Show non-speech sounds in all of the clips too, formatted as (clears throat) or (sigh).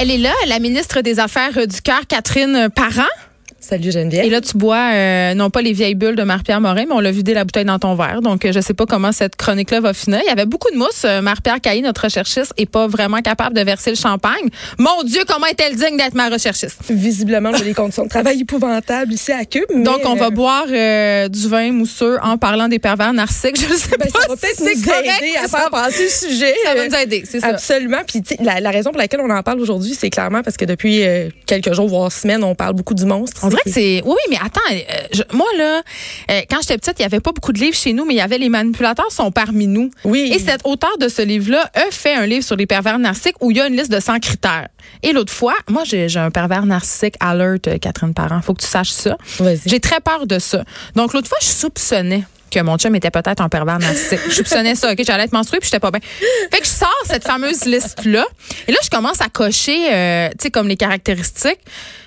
elle est là, la ministre des Affaires du Cœur, Catherine Parent. Salut Geneviève. Et là, tu bois euh, non pas les vieilles bulles de Marie-Pierre Morin, mais on l'a vidé la bouteille dans ton verre. Donc, euh, je sais pas comment cette chronique-là va finir. Il y avait beaucoup de mousse. Euh, Marie-Pierre Caillé, notre recherchiste, est pas vraiment capable de verser le champagne. Mon Dieu, comment est-elle digne d'être ma recherchiste? Visiblement, j'ai des conditions de travail épouvantables ici à Cube. mais, Donc, on va boire euh, du vin mousseux en parlant des pervers narcissiques. Je ne sais ben, pas ça va si peut-être c'est nous correct. aider à Ça faire passer le sujet. ça va nous aider, c'est ça. Absolument. Puis la, la raison pour laquelle on en parle aujourd'hui, c'est clairement parce que depuis euh, quelques jours, voire semaines, on parle beaucoup du monstre. On que c'est. Oui, oui, mais attends, euh, je- moi, là, euh, quand j'étais petite, il n'y avait pas beaucoup de livres chez nous, mais il y avait Les manipulateurs sont parmi nous. Oui. Et cet auteur de ce livre-là a fait un livre sur les pervers narcissiques où il y a une liste de 100 critères. Et l'autre fois, moi, j'ai j'ai un pervers narcissique alert, euh, Catherine Parent. Faut que tu saches ça. Vas-y. J'ai très peur de ça. Donc, l'autre fois, je soupçonnais que mon chum était peut-être un pervers narcissique. Je soupçonnais ça, OK? J'allais être menstruée puis j'étais pas bien. Fait que je sors cette fameuse liste-là. Et là, je commence à cocher, euh, tu sais, comme les caractéristiques.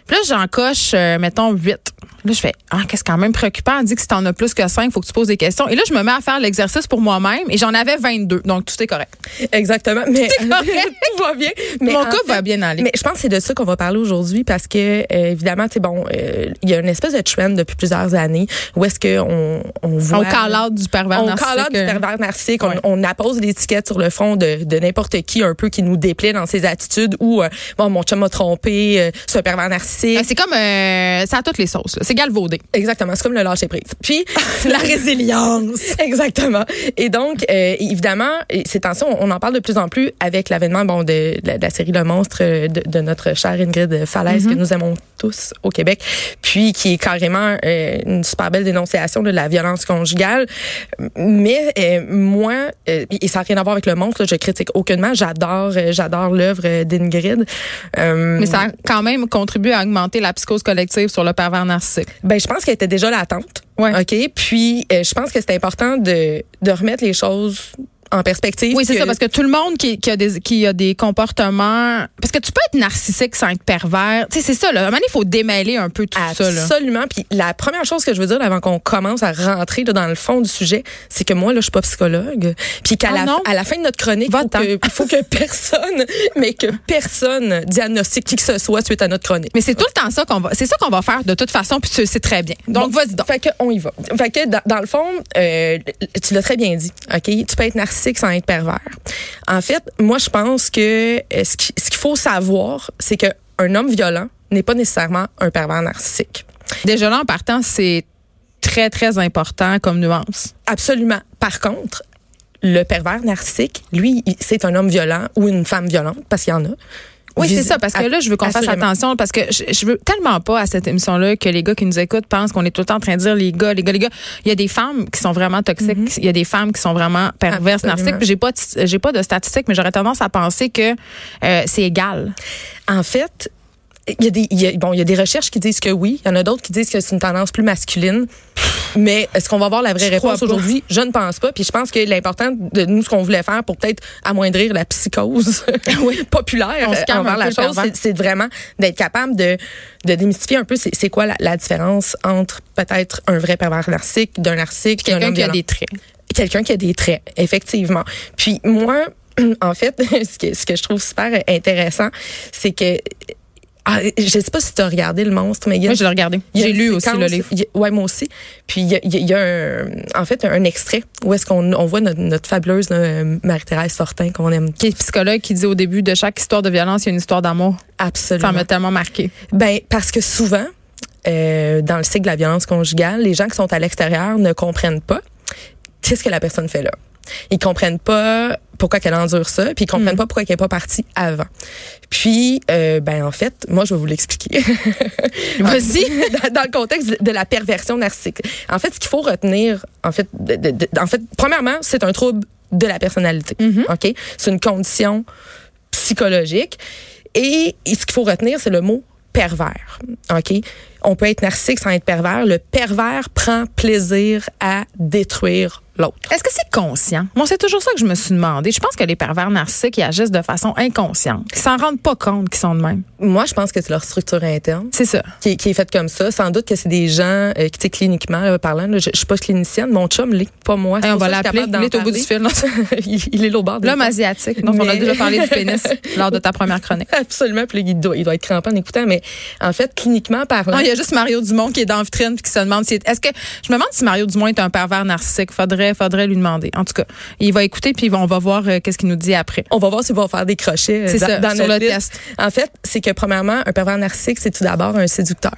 Puis là, j'en coche, euh, mettons, 8. Là, je fais, ah, qu'est-ce quand même préoccupant. On dit que si t'en as plus que 5, faut que tu poses des questions. Et là, je me mets à faire l'exercice pour moi-même et j'en avais 22. Donc, tout est correct. Exactement. Mais Tout est correct. (laughs) tout va bien. Mais Mon fait- va bien aller. Mais je pense que c'est de ça qu'on va parler aujourd'hui parce que euh, évidemment, tu sais bon, euh, il y a une espèce de trend depuis plusieurs années où est-ce que on, on voit on call du pervers on narcissique. call out du pervers narcissique, on, ouais. on appose l'étiquette sur le fond de, de n'importe qui un peu qui nous déplaît dans ses attitudes ou euh, bon mon chum m'a trompé, c'est un pervers narcissique. Euh, C'est comme, euh, ça a toutes les sauces. là. C'est galvaudé. Exactement, c'est comme le lâcher prise. Puis (laughs) La résilience. Exactement. Et donc, euh, évidemment, ces temps-ci, on, en parle de plus en plus avec l'avènement bon, de, de la, série Le Monstre euh, de, de notre chère Ingrid Falaise, que nous aimons tous au Québec, puis qui est carrément euh, une super belle dénonciation de la violence conjugale. Mais euh, moi, euh, et ça n'a rien à voir avec Le Monstre, là, je critique aucunement. J'adore j'adore l'œuvre d'Ingrid. Euh, Mais ça a quand même contribué à augmenter la psychose collective sur le pervers narcissique? Ben, je pense qu'elle était déjà latente. Ouais. OK? Puis, euh, je pense que c'est important de, de remettre les choses en perspective. Oui, c'est que- ça, parce que tout le monde qui, qui a des, qui a des comportements. Parce que tu peux être narcissique sans être pervers. Tu sais, c'est ça, là. À un moment il faut démêler un peu tout ça. Absolument. Puis la première chose que je veux dire avant qu'on commence à rentrer là, dans le fond du sujet, c'est que moi là, je suis pas psychologue. Puis qu'à Oh la, non? à la fin de notre chronique, il faut que, faut que personne, (laughs) mais que personne diagnostique qui que ce soit suite à notre chronique. Mais c'est tout le temps ça qu'on va. C'est ça qu'on va faire de toute façon, puis tu le sais très bien. Donc, Bon, vas-y donc. Fait que on y va. Fait que dans, dans le fond, euh, tu l'as très bien dit. Ok, tu peux être narcissique sans être pervers. En fait, moi je pense que euh, ce qui- ce qu'il faut savoir, c'est que un homme violent n'est pas nécessairement un pervers narcissique. Déjà là, en partant, c'est très, très important comme nuance. Absolument. Par contre, le pervers narcissique, lui, c'est un homme violent ou une femme violente, parce qu'il y en a. Oui, c'est ça, parce que là, je veux qu'on fasse attention, parce que je, je veux tellement pas à cette émission-là que les gars qui nous écoutent pensent qu'on est tout le temps en train de dire les gars, les gars, les gars. Il y a des femmes qui sont vraiment toxiques, il y a des femmes qui sont vraiment perverses, Absolument. narcissiques. Puis j'ai pas, de- j'ai pas de statistiques, mais j'aurais tendance à penser que euh, c'est égal. En fait, il y a des il y a- bon, il y a des recherches qui disent que oui, il y en a d'autres qui disent que c'est une tendance plus masculine. Mais est-ce qu'on va avoir la vraie Je réponse aujourd'hui? Je ne pense pas. Puis je pense que l'important de nous ce qu'on voulait faire pour peut-être amoindrir la psychose (laughs) (laughs) populaire On se calme envers la chose, c'est- vraiment d'être capable de de démystifier un peu c'est quoi la, la différence entre peut-être un vrai pervers narcissique d'un narcissique et un Quelqu'un homme qui a des traits. quelqu'un qui a des traits, effectivement. Puis moi, (clears throat) en fait, (laughs) ce que, ce que je trouve super intéressant, c'est que ah, je sais pas si tu as regardé le monstre, mais il y a Moi, je l'ai regardé. J'ai lu aussi le livre. a- ouais, moi aussi. Puis il y a, il y un, en fait un extrait où est-ce qu'on on voit notre, notre fabuleuse Marie-Thérèse Fortin qu'on aime Qui est psychologue qui dit au début de chaque histoire de violence, il y a une histoire d'amour. absolument. Ça m'a tellement marqué. Ben parce que souvent, euh, dans le cycle de la violence conjugale, les gens qui sont à l'extérieur ne comprennent pas qu'est-ce que la personne fait là. Ils comprennent pas pourquoi qu'elle endure ça, puis ils comprennent pas pourquoi qu'elle est pas partie avant. Puis, euh, ben en fait, moi je vais vous l'expliquer. (laughs) Vas-y. (laughs) dans, dans le contexte de la perversion narcissique. En fait, ce qu'il faut retenir, en fait, de- de- de- en fait, premièrement, c'est un trouble de la personnalité. Ok, c'est une condition psychologique. Et, et ce qu'il faut retenir, c'est le mot pervers. OK? On peut être narcissique sans être pervers. Le pervers prend plaisir à détruire l'autre. Est-ce que c'est conscient? Moi, c'est toujours ça que je me suis demandé. Je pense que les pervers narcissiques, ils agissent de façon inconsciente. Ils s'en rendent pas compte qu'ils sont de même. Moi, je pense que c'est leur structure interne. C'est ça. Qui est, qui est faite comme ça. Sans doute que c'est des gens euh, qui, tu sais, cliniquement là, parlant, là, je, je suis pas clinicienne, mon chum l'est, pas moi. Hey, on va l'appeler. Il est au bout du fil. (laughs) il, il est là au bord de L'homme asiatique. Donc, on a déjà parlé du pénis (laughs) lors de ta première chronique. Absolument. Puis il doit, il doit être crampé en écoutant. Mais en fait, cliniquement parlant, Non, il y a juste Mario Dumont qui est dans la vitrine puis qui se demande si est-ce que je me demande si Mario Dumont est un pervers narcissique. Faudrait faudrait lui demander. En tout cas, il va écouter puis on va voir euh, qu'est-ce qu'il nous dit après. on va voir s'il va faire des crochets euh, dans, ça, dans sur notre le test. En fait, c'est que premièrement, un pervers narcissique, c'est tout d'abord un séducteur.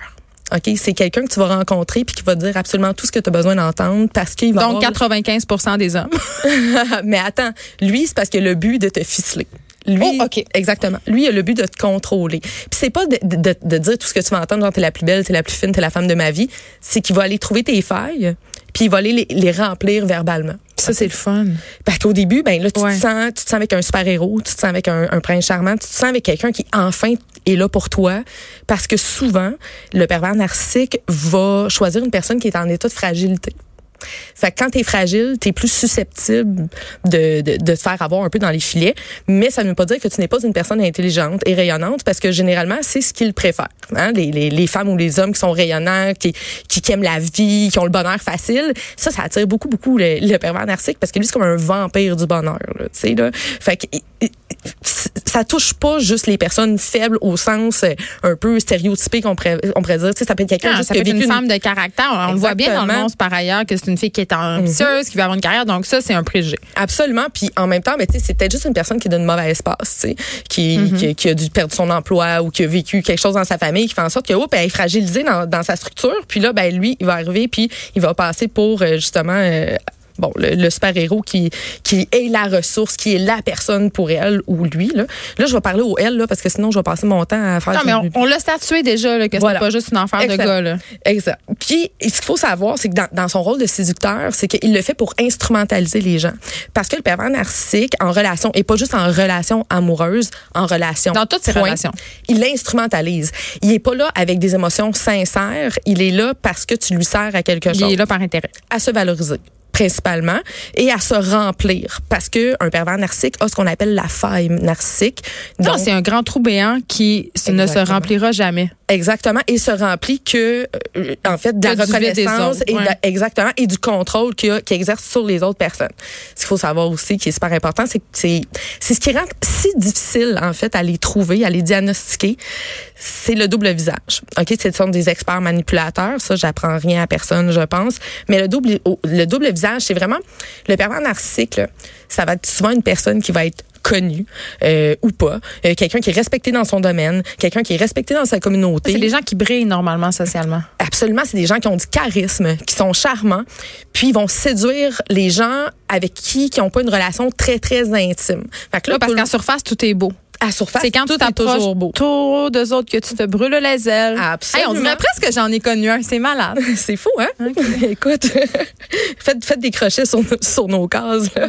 OK, c'est quelqu'un que tu vas rencontrer puis qui va te dire absolument tout ce que tu as besoin d'entendre parce qu'il va Donc avoir- 95 des hommes. (laughs) mais attends, lui c'est parce que le but de te ficeler. Lui, Oh, exactement. Lui, il a le but de te contrôler. Puis c'est pas de- de dire tout ce que tu vas entendre, genre t'es la plus belle, t'es la plus fine, t'es la femme de ma vie. C'est qu'il va aller trouver tes failles, puis il va aller les, les remplir verbalement. Ça c'est le fun. Parce qu'au début, ben là, tu Ouais. te sens, tu te sens avec un super héros, tu te sens avec un, un prince charmant, tu te sens avec quelqu'un qui enfin est là pour toi. Parce que souvent, le pervers narcissique va choisir une personne qui est en état de fragilité. Fait que quand t'es fragile, t'es plus susceptible de, de, de te faire avoir un peu dans les filets. Mais ça ne veut pas dire que tu n'es pas une personne intelligente et rayonnante parce que généralement, c'est ce qu'ils préfèrent. Hein? Les, les, les femmes ou les hommes qui sont rayonnants, qui, qui, aiment la vie, qui ont le bonheur facile, ça, ça attire beaucoup, beaucoup le, le pervers narcissique parce que lui, c'est comme un vampire du bonheur. Là, là. Fait que, ça touche pas juste les personnes faibles au sens euh, un peu stéréotypé qu'on pourrait, on pourrait dire. Tu sais, ça peut être quelqu'un Ah, juste ça qui peut être une vécu femme de caractère. On le voit bien dans le monde par ailleurs que c'est une fille qui est ambitieuse, qui veut avoir une carrière. Donc ça, c'est un préjugé. Absolument. Puis en même temps, ben, tu sais, c'est peut-être juste une personne qui est d'une mauvaise passe, tu sais, qui, Mm-hmm. qui, qui a dû perdre son emploi ou qui a vécu quelque chose dans sa famille, qui fait en sorte que, oh, ben, elle est fragilisée dans, dans sa structure. Puis là, ben, lui, il va arriver, puis il va passer pour euh, justement. euh, Bon, le, le super-héros qui, qui est la ressource, qui est la personne pour elle ou lui. Là, là je vais parler au elle, là, parce que sinon, je vais passer mon temps à faire... Non, mais on, on l'a statué déjà là, que Voilà. c'est pas juste une affaire de gars. Là. Exact. Puis, ce qu'il faut savoir, c'est que dans, dans son rôle de séducteur, c'est qu'il le fait pour instrumentaliser les gens. Parce que le pervers narcissique, en relation, et pas juste en relation amoureuse, en relation. Dans toutes ses point, relations. Il l'instrumentalise. Il est pas là avec des émotions sincères. Il est là parce que tu lui sers à quelque Il chose. est là par intérêt. À se valoriser principalement et à se remplir parce que un pervers narcissique a ce qu'on appelle la faille narcissique. Non, c'est un grand trou béant qui ne se remplira jamais. Exactement, et se remplit que euh, en fait de la reconnaissance autres, et de ouais. exactement et du contrôle qu'il qu'il exerce sur les autres personnes. Ce qu'il faut savoir aussi qui est super important, c'est que c'est c'est ce qui rend si difficile en fait à les trouver, à les diagnostiquer, c'est le double visage. OK, ce sont des experts manipulateurs, ça j'apprends rien à personne, je pense, mais le double le double visage, c'est vraiment le pervers narcissique, là, ça va être souvent une personne qui va être connue euh, ou pas, euh, quelqu'un qui est respecté dans son domaine, quelqu'un qui est respecté dans sa communauté. C'est des gens qui brillent normalement socialement. Absolument, c'est des gens qui ont du charisme, qui sont charmants, puis ils vont séduire les gens avec qui qui n'ont pas une relation très très intime. Fait que là, parce qu'en surface, tout est beau. À surface, C'est quand tout tu est toujours beau. trop d'eux autres que tu te brûles les ailes. Absolument. Hey, on dirait presque que j'en ai connu un. C'est malade. (laughs) C'est fou, hein? (laughs) Écoute, (laughs) faites, faites des crochets sur, sur nos cases. là.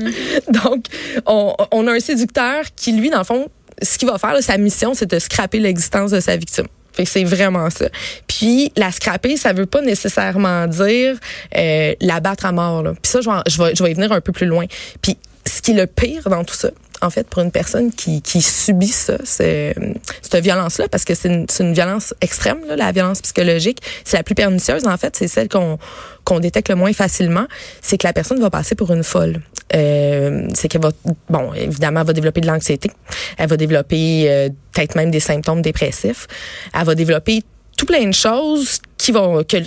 Donc, on, on a un séducteur qui, lui, dans le fond, ce qu'il va faire, là, sa mission, c'est de scraper l'existence de sa victime. Fait que c'est vraiment ça. Puis la scraper, ça veut pas nécessairement dire euh, la battre à mort. Là. Puis ça, je vais, je, vais, je vais y venir un peu plus loin. Puis ce qui est le pire dans tout ça, en fait, pour une personne qui, subit ça, cette violence-là, parce que c'est une, violence extrême, la violence psychologique. C'est la plus pernicieuse, en fait. C'est celle qu'on qu'on détecte le moins facilement. C'est que la personne va passer pour une folle. Euh, c'est qu'elle va, bon, évidemment, elle va développer de l'anxiété. Elle va développer euh, peut-être même des symptômes dépressifs. Elle va développer tout plein de choses qui vont, que,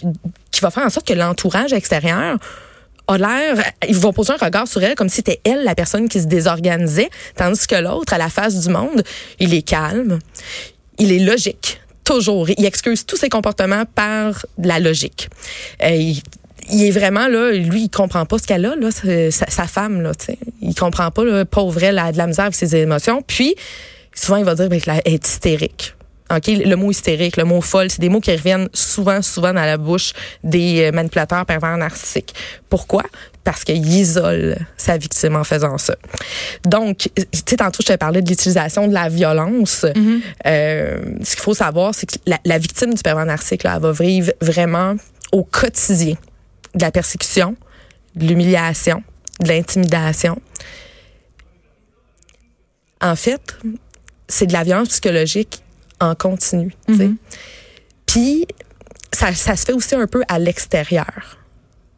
qui va faire en sorte que l'entourage extérieur a l'air, ils vont poser un regard sur elle comme si c'était elle la personne qui se désorganisait, tandis que l'autre, à la face du monde, il est calme, il est logique, toujours. Il excuse tous ses comportements par la logique. Euh, il, il est vraiment là, lui, il comprend pas ce qu'elle a là, sa, sa- femme là, tu sais. Il comprend pas là, pauvre elle a de la misère avec ses émotions. Puis souvent il va dire ben, qu'elle est hystérique. OK, le mot hystérique, le mot folle, c'est des mots qui reviennent souvent, souvent dans la bouche des euh, manipulateurs pervers narcissiques. Pourquoi? Parce qu'il isole sa victime en faisant ça. Donc, tu sais, tantôt, je te parlais de l'utilisation de la violence. Euh, ce qu'il faut savoir, c'est que la, la victime du pervers narcissique, là, elle va vivre vraiment au quotidien de la persécution, de l'humiliation, de l'intimidation. En fait, c'est de la violence psychologique en continu. Mhm. Puis, ça, ça se fait aussi un peu à l'extérieur.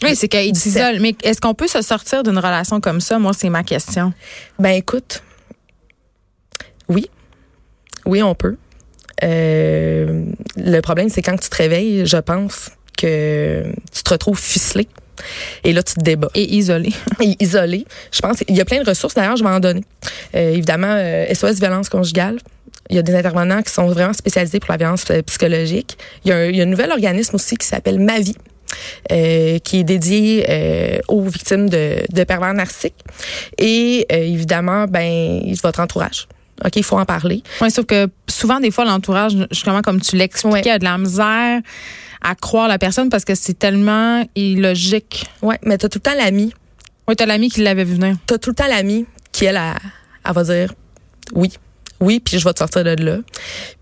Oui, c'est qu'il Du s'isole. Mais est-ce qu'on peut se sortir d'une relation comme ça? Moi, c'est ma question. Ben écoute, oui, oui, on peut. Euh, le problème, c'est quand tu te réveilles, je pense que tu te retrouves ficelé. Et là, tu te débats. Et isolé. Et isolé. Je pense qu'il y a plein de ressources. D'ailleurs, je vais en donner. Euh, évidemment, euh, SOS violence conjugale. Il y a des intervenants qui sont vraiment spécialisés pour la violence euh, psychologique. Il y a un, il y a un nouvel organisme aussi qui s'appelle Mavi. euh, qui est dédié euh, aux victimes de, de pervers narcissiques. Et euh, évidemment, ben, votre entourage. OK, il faut en parler. Oui, sauf que souvent, des fois, l'entourage, justement, comme tu l'expliquais, Ouais. a de la misère à croire la personne parce que c'est tellement illogique. Ouais, mais t'as tout le temps l'ami. Oui, t'as l'ami qui l'avait vu venir. T'as tout le temps l'ami qui, elle, elle, elle va dire oui, oui, puis je vais te sortir de là.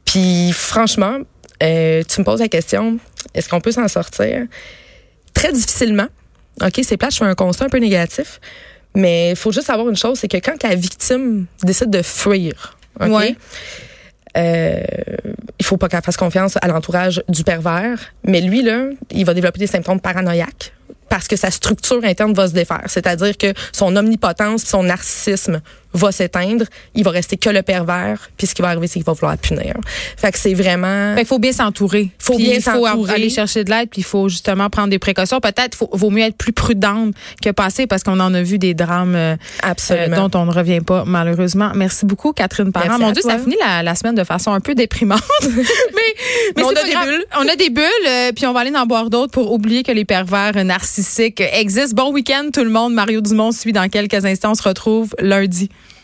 Puis franchement, euh, tu me poses la question, est-ce qu'on peut s'en sortir? Très difficilement. OK, c'est plate, je fais un constat un peu négatif. Mais il faut juste savoir une chose, c'est que quand la victime décide de fuir, OK? Ouais. euh, il faut pas qu'elle fasse confiance à l'entourage du pervers. Mais lui, là, il va développer des symptômes paranoïaques parce que sa structure interne va se défaire. C'est-à-dire que son omnipotence, son narcissisme va s'éteindre. Il va rester que le pervers. Puis ce qui va arriver, c'est qu'il va vouloir punir. Fait que c'est vraiment... Fait qu'il faut bien s'entourer. Faut Puis bien il faut s'entourer. aller chercher de l'aide, puis il faut justement prendre des précautions. Peut-être faut, vaut mieux être plus prudente que passer parce qu'on en a vu des drames euh, Absolument. euh, dont on ne revient pas malheureusement. Merci beaucoup Catherine Parent. Merci Mon Dieu, toi. ça finit la, la semaine de façon un peu déprimante. (laughs) mais mais on a des grave. bulles. On a des bulles, euh, puis on va aller en boire d'autres pour oublier que les pervers narcissiques existent. Bon week-end tout le monde. Mario Dumont suit dans quelques instants. On se retrouve lundi.